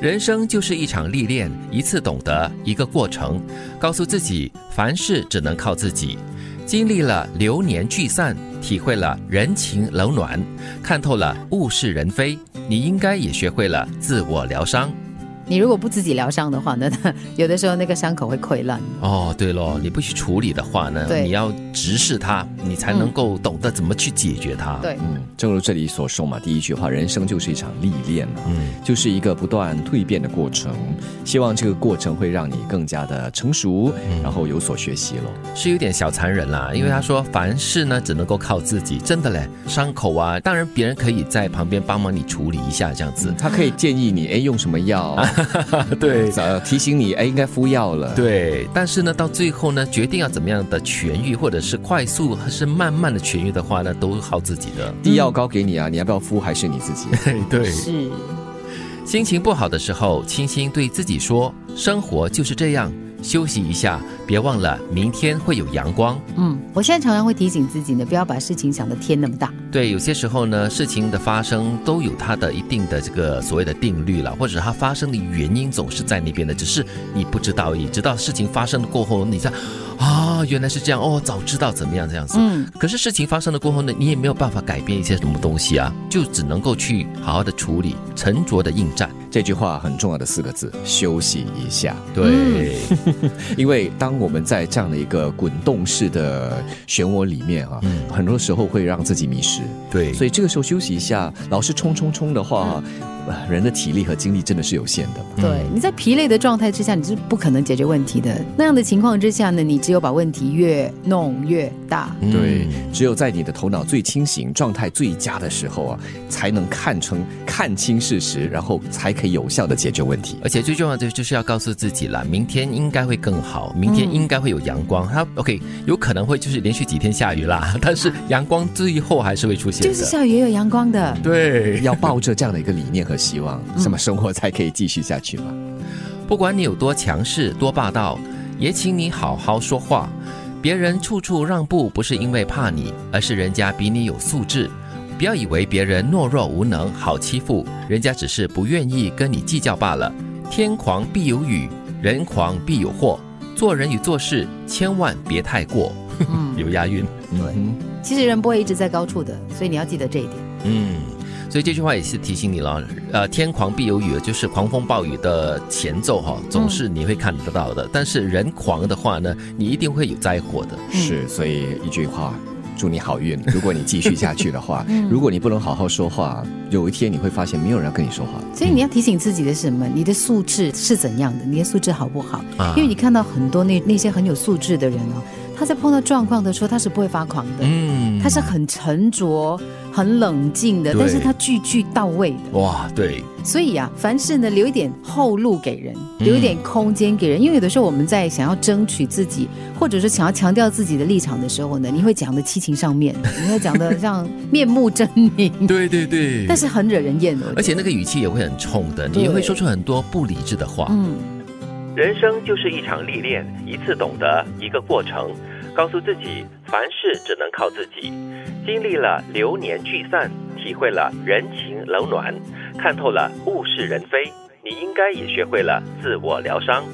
人生就是一场历练，一次懂得，一个过程。告诉自己，凡事只能靠自己。经历了流年聚散，体会了人情冷暖，看透了物是人非，你应该也学会了自我疗伤。你如果不自己疗伤的话呢，有的时候那个伤口会溃烂。哦，对喽，你不去处理的话呢，对你要直视它，你才能够懂得怎么去解决它。对，嗯，正如这里所说嘛，第一句话，人生就是一场历练嘛，嗯就是一个不断蜕变的过程。希望这个过程会让你更加的成熟，然后有所学习喽。是有点小残忍啦，因为他说凡事呢只能够靠自己，真的嘞，伤口啊，当然别人可以在旁边帮忙你处理一下这样子。他可以建议你，哎，用什么药？对呃，提醒你，哎，应该敷药了。对，但是呢，到最后呢，决定要怎么样的痊愈，或者是快速还是慢慢的痊愈的话呢，都靠自己的。递药膏给你啊，你要不要敷？还是你自己？对，是。心情不好的时候，轻轻对自己说：“生活就是这样，休息一下，别忘了明天会有阳光。”嗯，我现在常常会提醒自己呢，不要把事情想得天那么大。对，有些时候呢，事情的发生都有它的一定的这个所谓的定律了，或者它发生的原因总是在那边的，只是你不知道而已。直到事情发生了过后，你才啊，原来是这样哦，早知道怎么样这样子。嗯，可是事情发生了过后呢，你也没有办法改变一些什么东西啊，就只能够去好好的处理，沉着的应战。这句话很重要的四个字：休息一下。对，因为当我们在这样的一个滚动式的漩涡里面啊，嗯很多时候会让自己迷失。对，所以这个时候休息一下，老是冲冲冲的话，人的体力和精力真的是有限的。对，你在疲累的状态之下，你是不可能解决问题的。那样的情况之下呢，你只有把问题越弄越大。嗯对，只有在你的头脑最清醒、状态最佳的时候啊，才能看成看清事实，然后才可以有效的解决问题。而且最重要的就是要告诉自己啦，明天应该会更好，明天应该会有阳光。它 OK，有可能会就是连续几天下雨啦，但是阳光最后还是会出现的。就是下雨也有阳光的。对，要抱着这样的一个理念和希望，什么生活才可以继续下去嘛？不管你有多强势、多霸道，也请你好好说话。别人处处让步，不是因为怕你，而是人家比你有素质。不要以为别人懦弱无能、好欺负，人家只是不愿意跟你计较罢了。天狂必有雨，人狂必有祸。做人与做事，千万别太过。嗯，有押韵。对其实人不会一直在高处的，所以你要记得这一点。嗯，所以这句话也是提醒你了，呃，天狂必有雨，就是狂风暴雨的前奏哈，总是你会看得到的。但是人狂的话呢，你一定会有灾祸的。是，所以一句话。祝你好运。如果你继续下去的话，如果你不能好好说话，有一天你会发现没有人要跟你说话。所以你要提醒自己的是什么？你的素质是怎样的？你的素质好不好？啊因为你看到很多那那些很有素质的人哦，他在碰到状况的时候，他是不会发狂的，嗯他是很沉着、很冷静的，但是他句句到位的。哇，对，所以啊，凡事呢留一点后路给人，留一点空间给人，因为有的时候我们在想要争取自己，或者是想要强调自己的立场的时候呢，你会讲的七情上面，你会讲的像面目狰狞，对对对但是很惹人厌的。而且那个语气也会很冲的，你也会说出很多不理智的话。嗯，人生就是一场历练，一次懂得，一个过程。告诉自己，凡事只能靠自己。经历了流年聚散，体会了人情冷暖，看透了物是人非，你应该也学会了自我疗伤。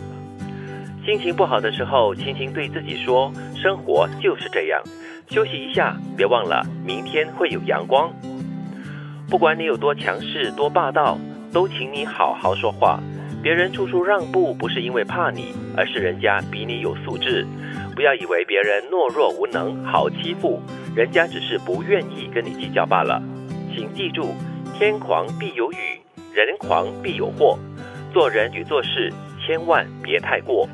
心情不好的时候，轻轻对自己说：“生活就是这样，休息一下，别忘了明天会有阳光。”不管你有多强势、多霸道，都请你好好说话。别人处处让步，不是因为怕你，而是人家比你有素质。不要以为别人懦弱无能、好欺负，人家只是不愿意跟你计较罢了。请记住，天狂必有雨，人狂必有祸。做人与做事，千万别太过。